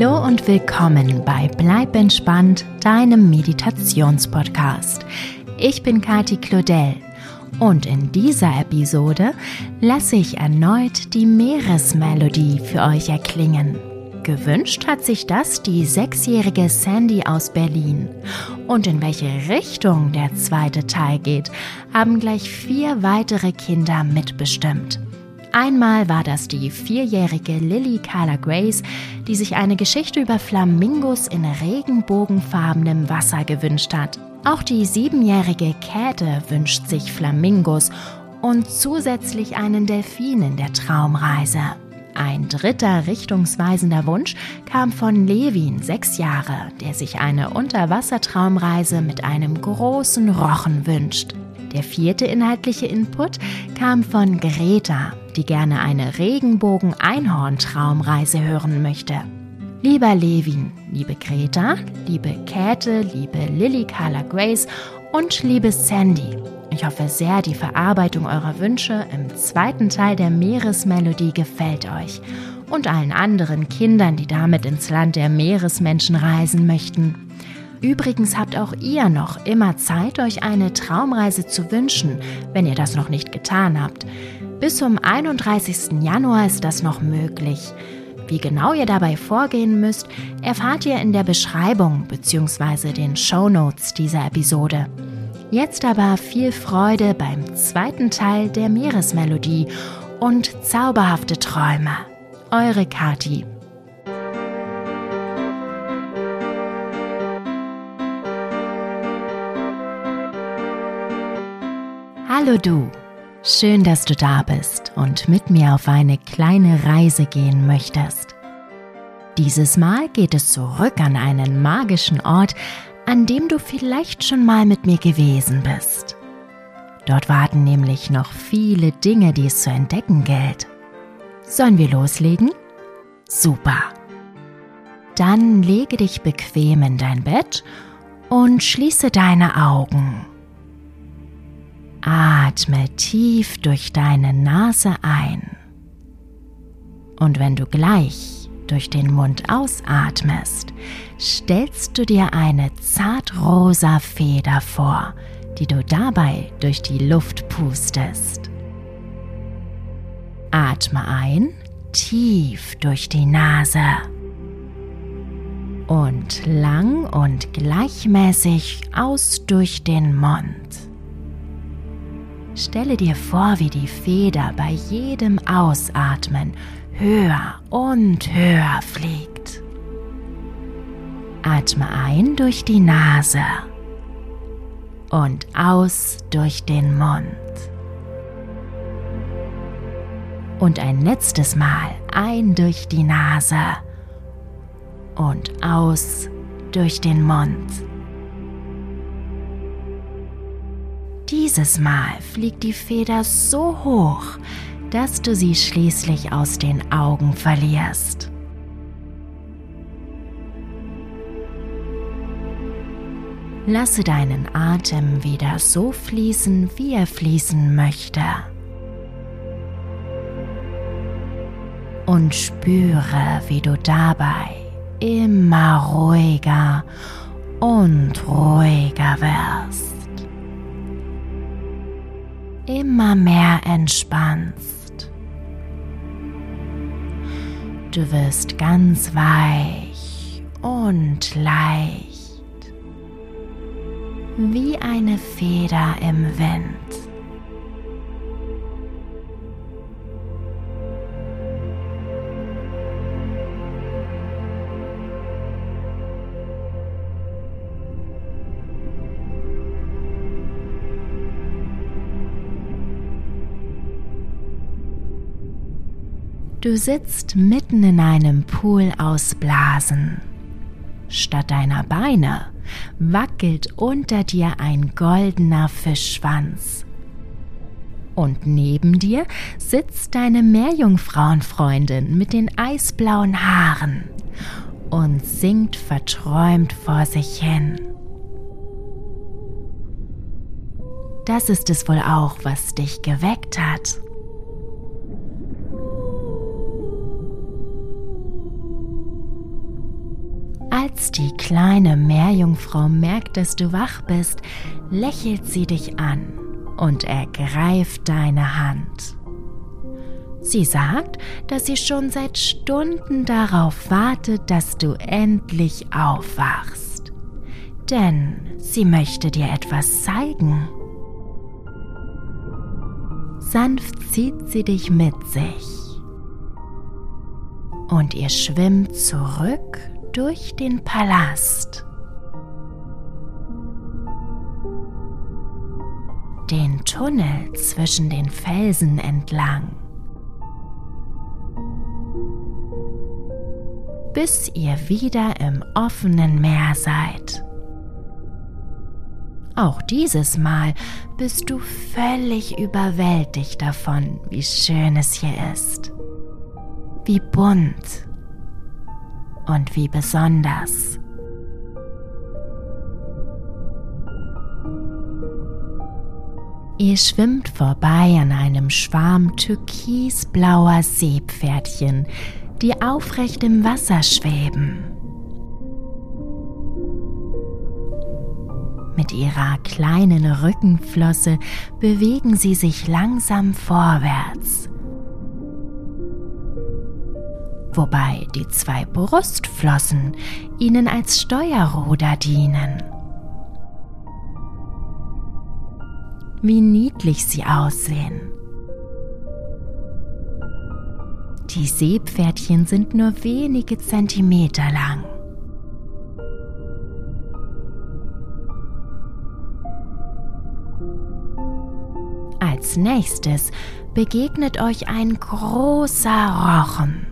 Hallo und willkommen bei Bleib entspannt, deinem Meditationspodcast. Ich bin Kati Claudel und in dieser Episode lasse ich erneut die Meeresmelodie für euch erklingen. Gewünscht hat sich das die sechsjährige Sandy aus Berlin. Und in welche Richtung der zweite Teil geht, haben gleich vier weitere Kinder mitbestimmt. Einmal war das die vierjährige Lily Carla Grace, die sich eine Geschichte über Flamingos in regenbogenfarbenem Wasser gewünscht hat. Auch die siebenjährige Käthe wünscht sich Flamingos und zusätzlich einen Delfin in der Traumreise. Ein dritter richtungsweisender Wunsch kam von Levin, sechs Jahre, der sich eine Unterwassertraumreise mit einem großen Rochen wünscht. Der vierte inhaltliche Input kam von Greta, die gerne eine Regenbogen-Einhorn-Traumreise hören möchte. Lieber Levin, liebe Greta, liebe Käthe, liebe Lily Carla Grace und liebe Sandy, ich hoffe sehr, die Verarbeitung eurer Wünsche im zweiten Teil der Meeresmelodie gefällt euch und allen anderen Kindern, die damit ins Land der Meeresmenschen reisen möchten. Übrigens habt auch ihr noch immer Zeit, euch eine Traumreise zu wünschen, wenn ihr das noch nicht getan habt. Bis zum 31. Januar ist das noch möglich. Wie genau ihr dabei vorgehen müsst, erfahrt ihr in der Beschreibung bzw. den Show Notes dieser Episode. Jetzt aber viel Freude beim zweiten Teil der Meeresmelodie und zauberhafte Träume. Eure Kati. Hallo du, schön, dass du da bist und mit mir auf eine kleine Reise gehen möchtest. Dieses Mal geht es zurück an einen magischen Ort, an dem du vielleicht schon mal mit mir gewesen bist. Dort warten nämlich noch viele Dinge, die es zu entdecken gilt. Sollen wir loslegen? Super. Dann lege dich bequem in dein Bett und schließe deine Augen. Atme tief durch deine Nase ein. Und wenn du gleich durch den Mund ausatmest, stellst du dir eine zartrosa Feder vor, die du dabei durch die Luft pustest. Atme ein, tief durch die Nase und lang und gleichmäßig aus durch den Mund. Stelle dir vor, wie die Feder bei jedem Ausatmen höher und höher fliegt. Atme ein durch die Nase und aus durch den Mund. Und ein letztes Mal ein durch die Nase und aus durch den Mund. Dieses Mal fliegt die Feder so hoch, dass du sie schließlich aus den Augen verlierst. Lasse deinen Atem wieder so fließen, wie er fließen möchte. Und spüre, wie du dabei immer ruhiger und ruhiger wirst immer mehr entspannst. Du wirst ganz weich und leicht, wie eine Feder im Wind. Du sitzt mitten in einem Pool aus Blasen. Statt deiner Beine wackelt unter dir ein goldener Fischschwanz. Und neben dir sitzt deine Meerjungfrauenfreundin mit den eisblauen Haaren und singt verträumt vor sich hin. Das ist es wohl auch, was dich geweckt hat. Als die kleine Meerjungfrau merkt, dass du wach bist, lächelt sie dich an und ergreift deine Hand. Sie sagt, dass sie schon seit Stunden darauf wartet, dass du endlich aufwachst. Denn sie möchte dir etwas zeigen. Sanft zieht sie dich mit sich. Und ihr schwimmt zurück durch den Palast. Den Tunnel zwischen den Felsen entlang. bis ihr wieder im offenen Meer seid. Auch dieses Mal bist du völlig überwältigt davon, wie schön es hier ist, wie bunt und wie besonders. Ihr schwimmt vorbei an einem Schwarm türkisblauer Seepferdchen, die aufrecht im Wasser schweben. Mit ihrer kleinen Rückenflosse bewegen sie sich langsam vorwärts. Wobei die zwei Brustflossen ihnen als Steuerruder dienen. Wie niedlich sie aussehen. Die Seepferdchen sind nur wenige Zentimeter lang. Als nächstes begegnet euch ein großer Rochen.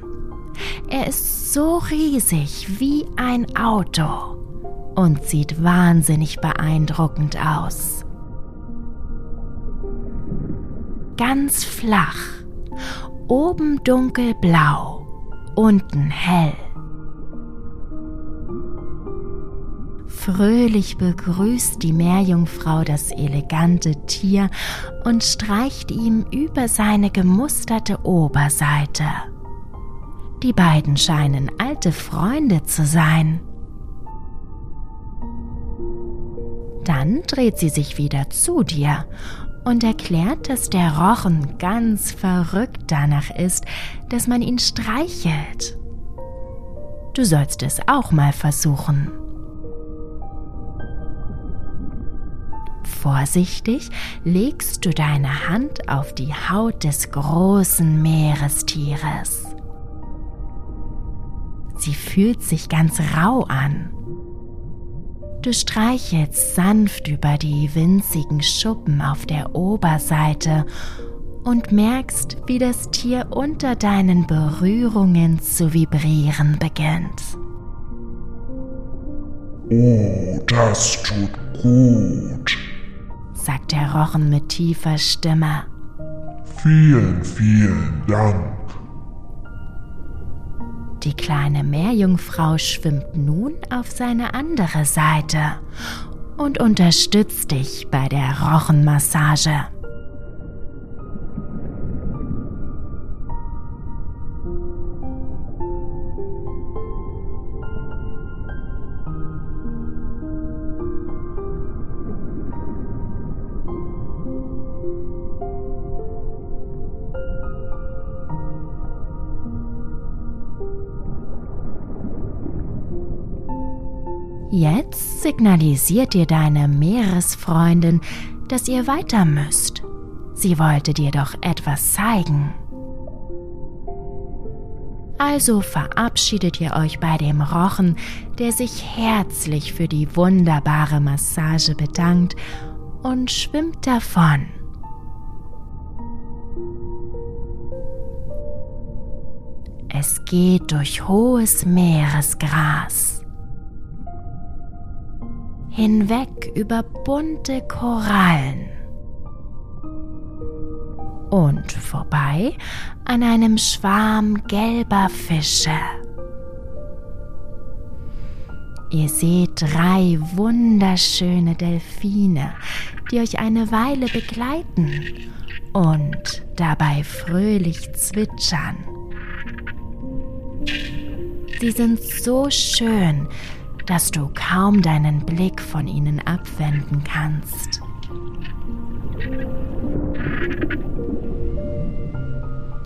Er ist so riesig wie ein Auto und sieht wahnsinnig beeindruckend aus. Ganz flach oben dunkelblau, unten hell. Fröhlich begrüßt die Meerjungfrau das elegante Tier und streicht ihm über seine gemusterte Oberseite. Die beiden scheinen alte Freunde zu sein. Dann dreht sie sich wieder zu dir und erklärt, dass der Rochen ganz verrückt danach ist, dass man ihn streichelt. Du sollst es auch mal versuchen. Vorsichtig legst du deine Hand auf die Haut des großen Meerestieres. Sie fühlt sich ganz rau an Du streichelst sanft über die winzigen Schuppen auf der Oberseite und merkst, wie das Tier unter deinen Berührungen zu vibrieren beginnt. Oh, das tut gut, sagt der Rochen mit tiefer Stimme. Vielen, vielen Dank. Die kleine Meerjungfrau schwimmt nun auf seine andere Seite und unterstützt dich bei der Rochenmassage. Jetzt signalisiert dir deine Meeresfreundin, dass ihr weiter müsst. Sie wollte dir doch etwas zeigen. Also verabschiedet ihr euch bei dem Rochen, der sich herzlich für die wunderbare Massage bedankt und schwimmt davon. Es geht durch hohes Meeresgras hinweg über bunte Korallen und vorbei an einem Schwarm gelber Fische. Ihr seht drei wunderschöne Delfine, die euch eine Weile begleiten und dabei fröhlich zwitschern. Sie sind so schön, dass du kaum deinen Blick von ihnen abwenden kannst.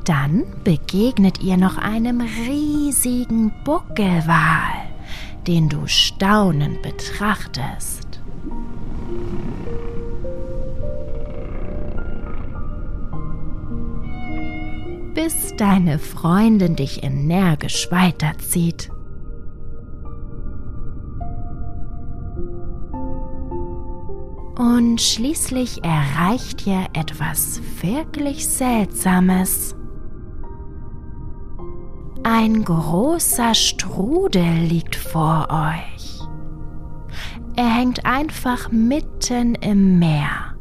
Dann begegnet ihr noch einem riesigen Buckelwal, den du staunend betrachtest. bis deine Freundin dich energisch weiterzieht. Und schließlich erreicht ihr etwas wirklich Seltsames. Ein großer Strudel liegt vor euch. Er hängt einfach mitten im Meer.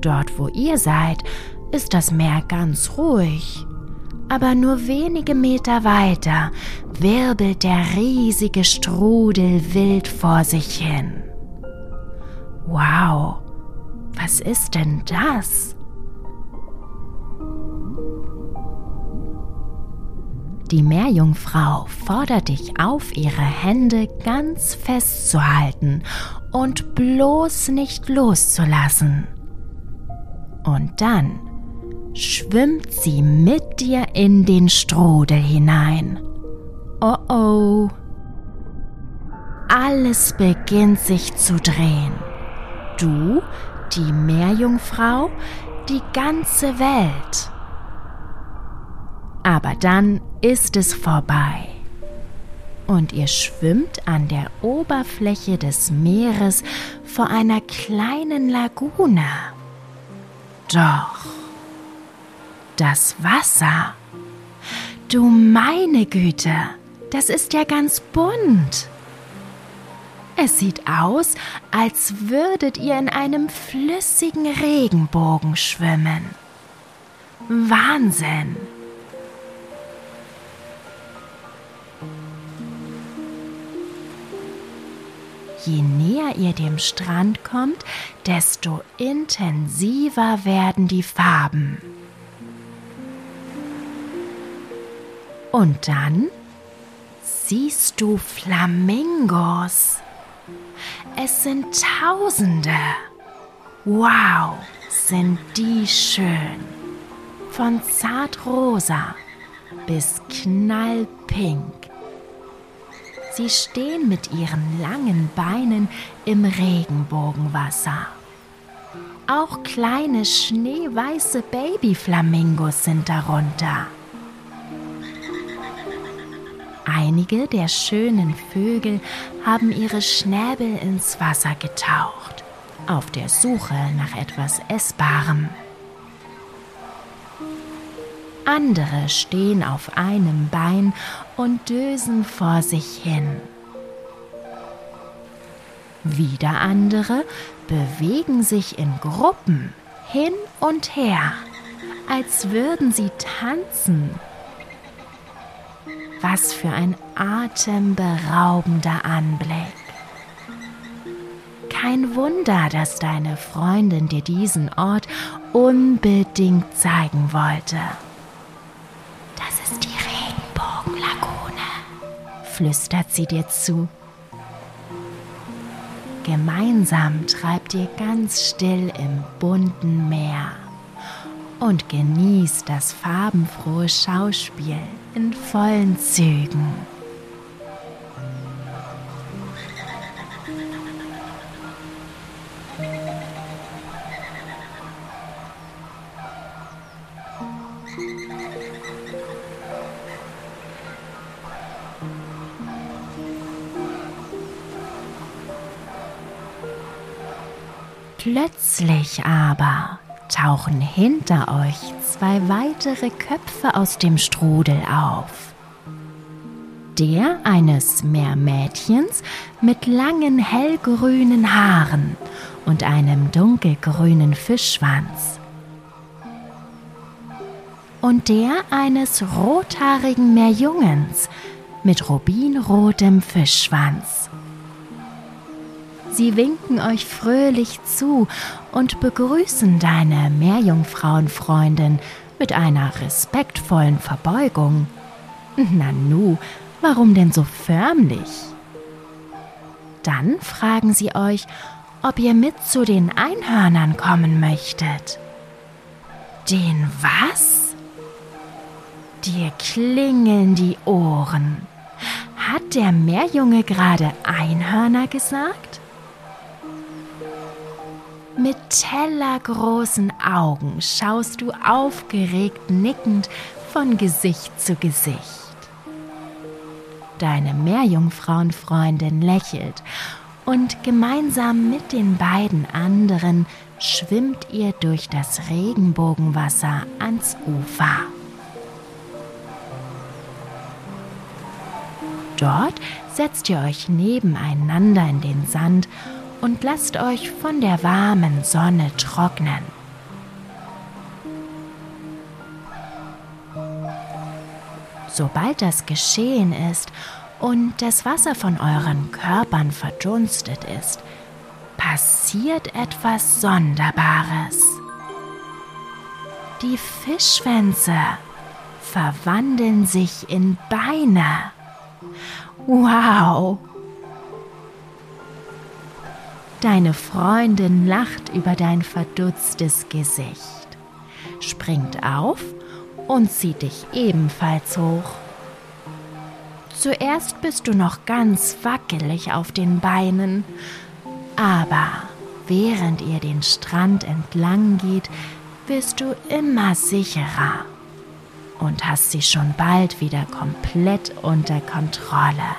Dort, wo ihr seid, ist das Meer ganz ruhig. Aber nur wenige Meter weiter wirbelt der riesige Strudel wild vor sich hin. Wow, was ist denn das? Die Meerjungfrau fordert dich auf, ihre Hände ganz festzuhalten und bloß nicht loszulassen. Und dann schwimmt sie mit dir in den Strudel hinein. Oh oh. Alles beginnt sich zu drehen. Du, die Meerjungfrau, die ganze Welt. Aber dann ist es vorbei. Und ihr schwimmt an der Oberfläche des Meeres vor einer kleinen Lagune. Doch das Wasser. Du meine Güte, das ist ja ganz bunt. Es sieht aus, als würdet ihr in einem flüssigen Regenbogen schwimmen. Wahnsinn! Je näher ihr dem Strand kommt, desto intensiver werden die Farben. Und dann siehst du Flamingos. Es sind Tausende. Wow, sind die schön. Von zartrosa bis knallpink. Sie stehen mit ihren langen Beinen im Regenbogenwasser. Auch kleine schneeweiße Babyflamingos sind darunter. Einige der schönen Vögel haben ihre Schnäbel ins Wasser getaucht, auf der Suche nach etwas Essbarem. Andere stehen auf einem Bein und dösen vor sich hin. Wieder andere bewegen sich in Gruppen hin und her, als würden sie tanzen. Was für ein atemberaubender Anblick. Kein Wunder, dass deine Freundin dir diesen Ort unbedingt zeigen wollte. Das ist die Regenbogenlagune, flüstert sie dir zu. Gemeinsam treibt ihr ganz still im bunten Meer und genießt das farbenfrohe Schauspiel in vollen Zügen. Plötzlich aber tauchen hinter euch zwei weitere Köpfe aus dem Strudel auf. Der eines Meermädchens mit langen hellgrünen Haaren und einem dunkelgrünen Fischschwanz. Und der eines rothaarigen Meerjungens mit rubinrotem Fischschwanz. Sie winken euch fröhlich zu und begrüßen deine Meerjungfrauenfreundin mit einer respektvollen Verbeugung. Nanu, warum denn so förmlich? Dann fragen sie euch, ob ihr mit zu den Einhörnern kommen möchtet. Den was? Dir klingeln die Ohren. Hat der Meerjunge gerade Einhörner gesagt? Mit tellergroßen Augen schaust du aufgeregt nickend von Gesicht zu Gesicht. Deine Meerjungfrauenfreundin lächelt und gemeinsam mit den beiden anderen schwimmt ihr durch das Regenbogenwasser ans Ufer. Dort setzt ihr euch nebeneinander in den Sand und lasst euch von der warmen Sonne trocknen. Sobald das geschehen ist und das Wasser von euren Körpern verdunstet ist, passiert etwas Sonderbares. Die Fischschwänze verwandeln sich in Beine. Wow! Deine Freundin lacht über dein verdutztes Gesicht, springt auf und zieht dich ebenfalls hoch. Zuerst bist du noch ganz wackelig auf den Beinen, aber während ihr den Strand entlang geht, wirst du immer sicherer und hast sie schon bald wieder komplett unter Kontrolle.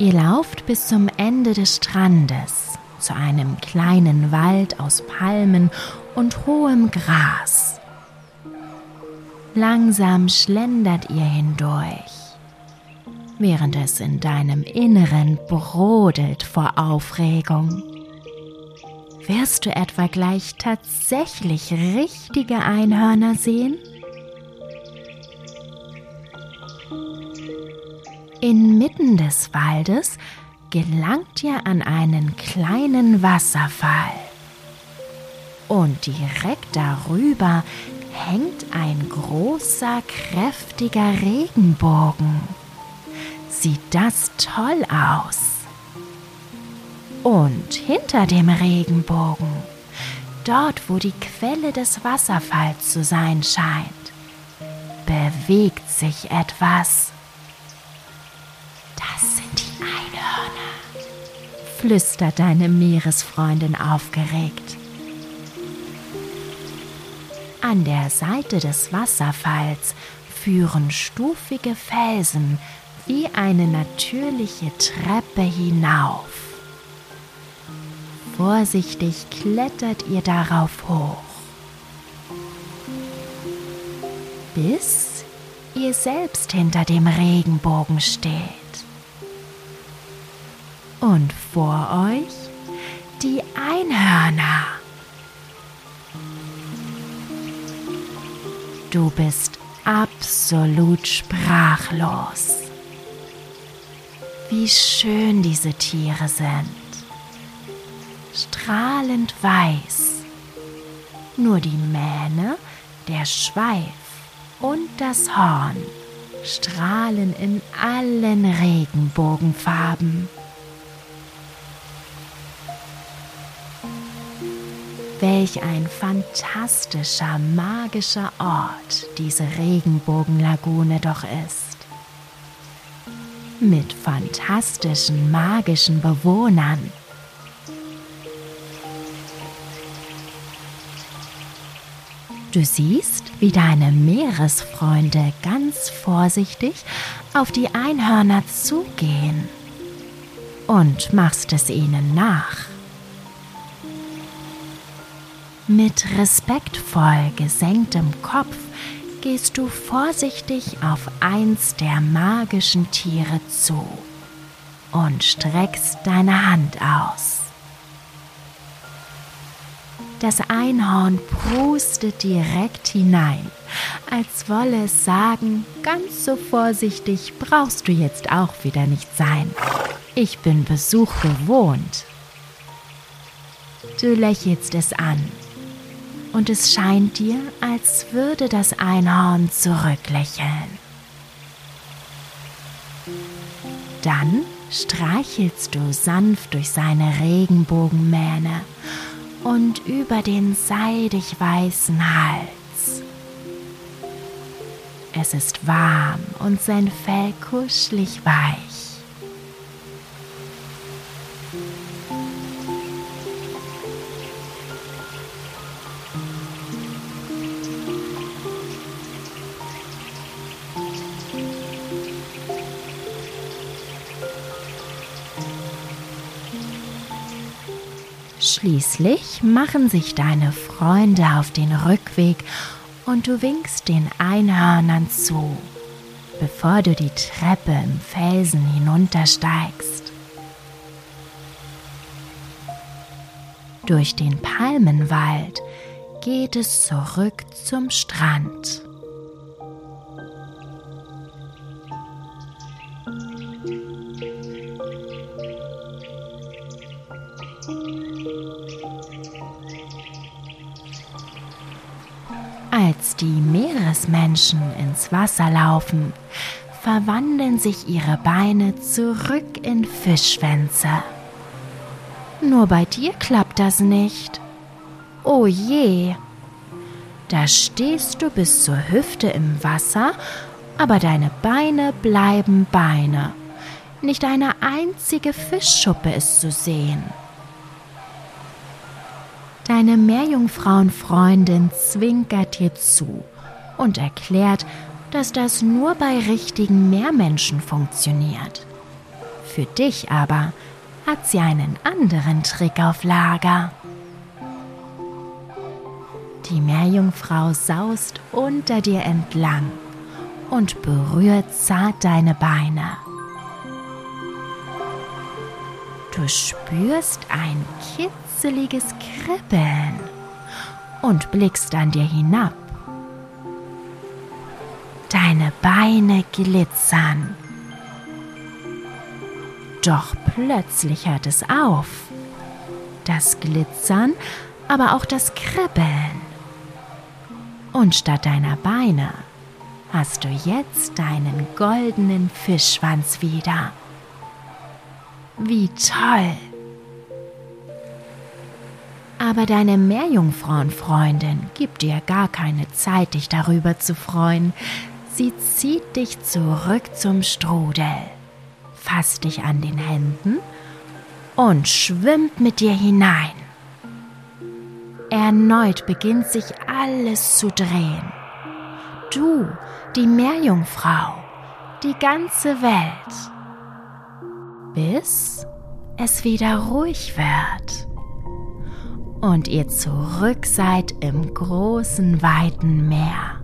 Ihr lauft bis zum Ende des Strandes zu einem kleinen Wald aus Palmen und hohem Gras. Langsam schlendert ihr hindurch, während es in deinem Inneren brodelt vor Aufregung. Wirst du etwa gleich tatsächlich richtige Einhörner sehen? Inmitten des Waldes gelangt ihr an einen kleinen Wasserfall. Und direkt darüber hängt ein großer, kräftiger Regenbogen. Sieht das toll aus? Und hinter dem Regenbogen, dort wo die Quelle des Wasserfalls zu sein scheint, bewegt sich etwas. Flüstert deine Meeresfreundin aufgeregt. An der Seite des Wasserfalls führen stufige Felsen wie eine natürliche Treppe hinauf. Vorsichtig klettert ihr darauf hoch, bis ihr selbst hinter dem Regenbogen steht. Und vor euch die Einhörner. Du bist absolut sprachlos. Wie schön diese Tiere sind strahlend weiß. Nur die Mähne, der Schweif und das Horn strahlen in allen Regenbogenfarben. Welch ein fantastischer, magischer Ort diese Regenbogenlagune doch ist. Mit fantastischen, magischen Bewohnern Du siehst, wie deine Meeresfreunde ganz vorsichtig auf die Einhörner zugehen und machst es ihnen nach. Mit respektvoll gesenktem Kopf gehst du vorsichtig auf eins der magischen Tiere zu und streckst deine Hand aus. Das Einhorn prustet direkt hinein, als wolle es sagen, ganz so vorsichtig brauchst du jetzt auch wieder nicht sein. Ich bin Besuch gewohnt. Du lächelst es an. Und es scheint dir, als würde das Einhorn zurücklächeln. Dann streichelst du sanft durch seine Regenbogenmähne und über den seidig weißen Hals. Es ist warm und sein Fell kuschelig weich. Schließlich machen sich deine Freunde auf den Rückweg und du winkst den Einhörnern zu, bevor du die Treppe im Felsen hinuntersteigst. Durch den Palmenwald geht es zurück zum Strand. Meeresmenschen ins Wasser laufen, verwandeln sich ihre Beine zurück in Fischschwänze. Nur bei dir klappt das nicht. Oh je! Da stehst du bis zur Hüfte im Wasser, aber deine Beine bleiben Beine. Nicht eine einzige Fischschuppe ist zu sehen. Deine Meerjungfrauenfreundin zwinkert dir zu und erklärt, dass das nur bei richtigen Meermenschen funktioniert. Für dich aber hat sie einen anderen Trick auf Lager. Die Meerjungfrau saust unter dir entlang und berührt zart deine Beine. Du spürst ein kitzeliges Kribbeln und blickst an dir hinab. Deine Beine glitzern. Doch plötzlich hört es auf. Das Glitzern, aber auch das Kribbeln. Und statt deiner Beine hast du jetzt deinen goldenen Fischschwanz wieder. Wie toll! Aber deine Meerjungfrauenfreundin gibt dir gar keine Zeit, dich darüber zu freuen. Sie zieht dich zurück zum Strudel, fasst dich an den Händen und schwimmt mit dir hinein. Erneut beginnt sich alles zu drehen. Du, die Meerjungfrau, die ganze Welt bis es wieder ruhig wird und ihr zurück seid im großen, weiten Meer.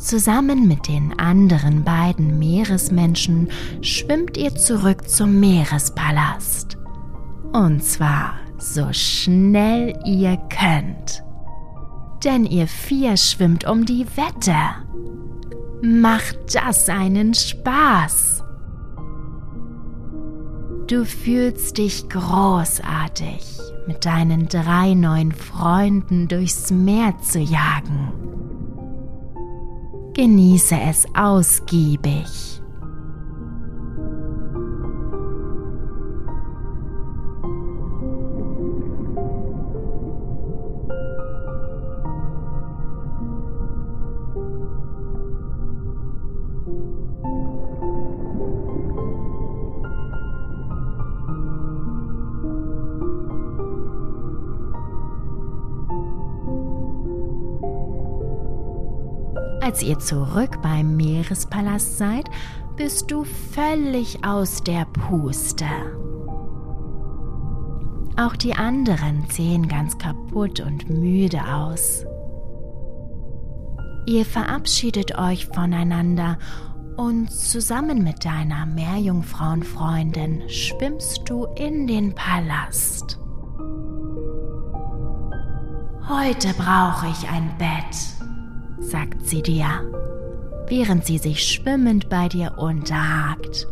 Zusammen mit den anderen beiden Meeresmenschen schwimmt ihr zurück zum Meerespalast. Und zwar so schnell ihr könnt. Denn ihr vier schwimmt um die Wette Macht das einen Spaß? Du fühlst dich großartig, mit deinen drei neuen Freunden durchs Meer zu jagen. Genieße es ausgiebig. Als ihr zurück beim Meerespalast seid, bist du völlig aus der Puste. Auch die anderen sehen ganz kaputt und müde aus. Ihr verabschiedet euch voneinander und zusammen mit deiner Meerjungfrauenfreundin schwimmst du in den Palast. Heute brauche ich ein Bett sagt sie dir, während sie sich schwimmend bei dir unterhakt.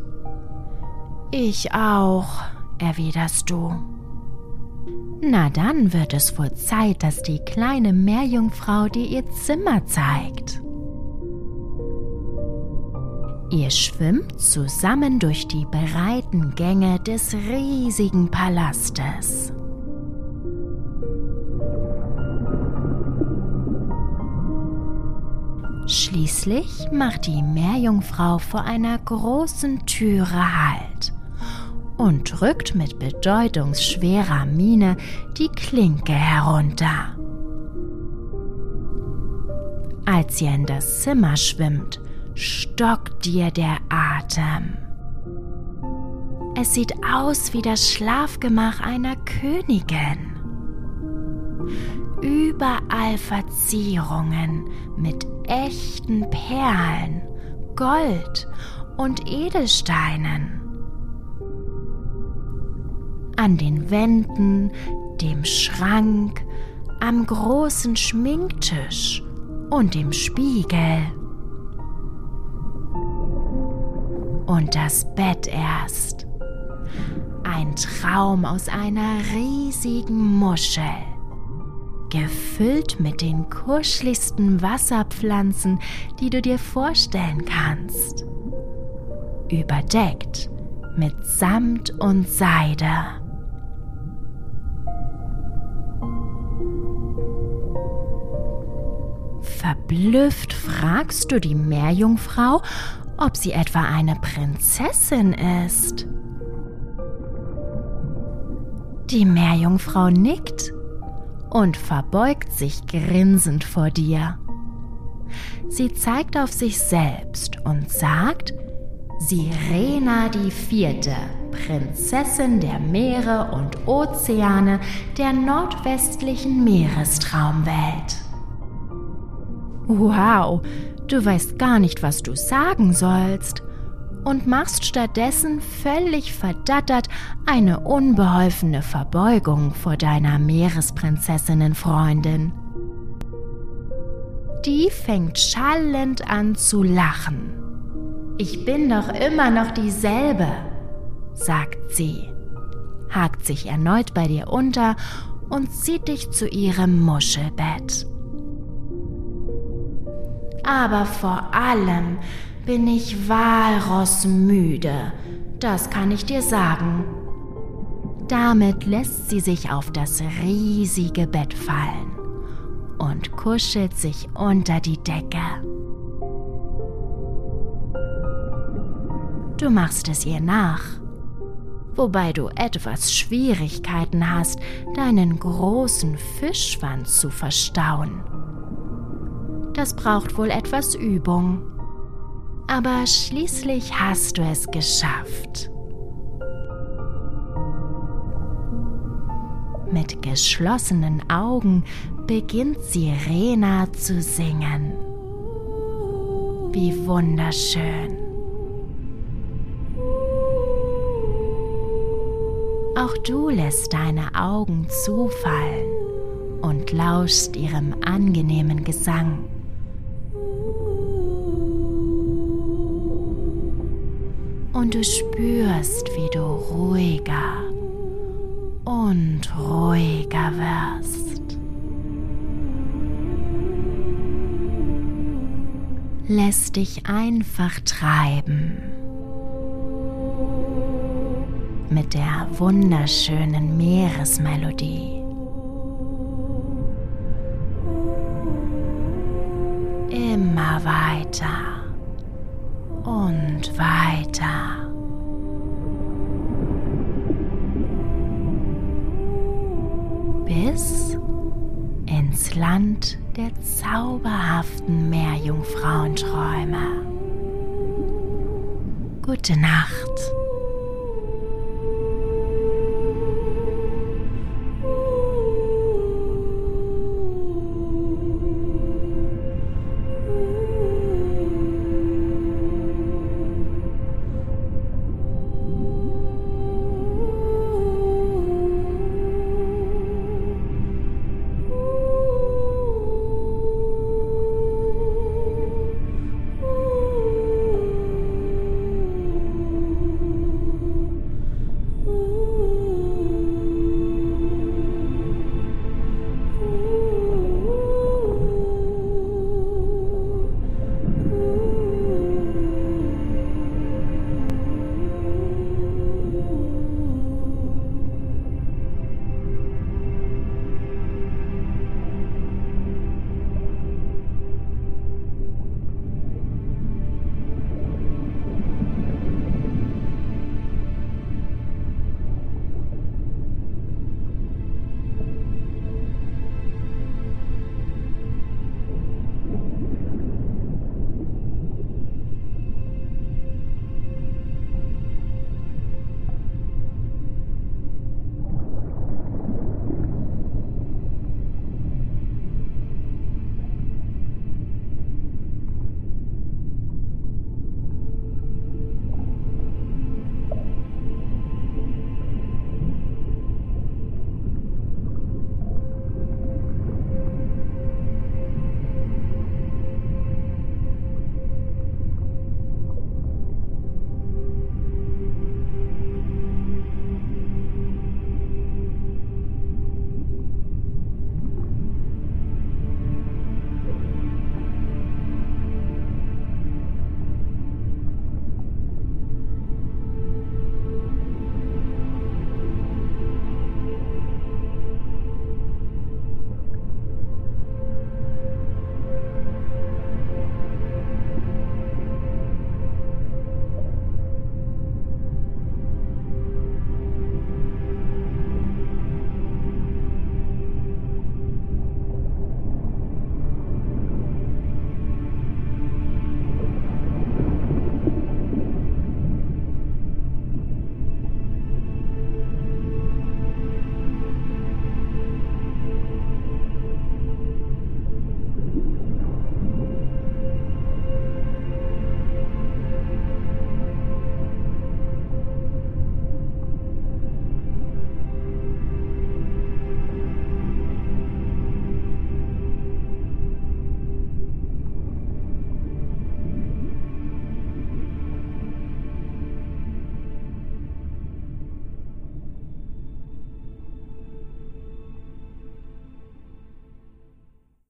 Ich auch, erwiderst du. Na dann wird es wohl Zeit, dass die kleine Meerjungfrau dir ihr Zimmer zeigt. Ihr schwimmt zusammen durch die breiten Gänge des riesigen Palastes. Schließlich macht die Meerjungfrau vor einer großen Türe Halt und drückt mit bedeutungsschwerer Miene die Klinke herunter. Als ihr in das Zimmer schwimmt, stockt dir der Atem. Es sieht aus wie das Schlafgemach einer Königin. Überall Verzierungen mit echten Perlen, Gold und Edelsteinen. An den Wänden, dem Schrank, am großen Schminktisch und dem Spiegel. Und das Bett erst. Ein Traum aus einer riesigen Muschel gefüllt mit den kuscheligsten Wasserpflanzen, die du dir vorstellen kannst. Überdeckt mit Samt und Seide. Verblüfft fragst du die Meerjungfrau, ob sie etwa eine Prinzessin ist. Die Meerjungfrau nickt und verbeugt sich grinsend vor dir. Sie zeigt auf sich selbst und sagt, Sirena die Vierte, Prinzessin der Meere und Ozeane der nordwestlichen Meerestraumwelt. Wow, du weißt gar nicht, was du sagen sollst und machst stattdessen völlig verdattert eine unbeholfene Verbeugung vor deiner Meeresprinzessinnenfreundin. Die fängt schallend an zu lachen. Ich bin doch immer noch dieselbe, sagt sie, hakt sich erneut bei dir unter und zieht dich zu ihrem Muschelbett. Aber vor allem bin ich walrossmüde, das kann ich dir sagen. Damit lässt sie sich auf das riesige Bett fallen und kuschelt sich unter die Decke. Du machst es ihr nach, wobei du etwas Schwierigkeiten hast, deinen großen Fischschwanz zu verstauen. Das braucht wohl etwas Übung aber schließlich hast du es geschafft. Mit geschlossenen Augen beginnt Sirena zu singen. Wie wunderschön. Auch du lässt deine Augen zufallen und lauschst ihrem angenehmen Gesang. Und du spürst, wie du ruhiger und ruhiger wirst. Lässt dich einfach treiben mit der wunderschönen Meeresmelodie. Immer weiter und weiter. Bis ins Land der zauberhaften Meerjungfrauenträume. Gute Nacht.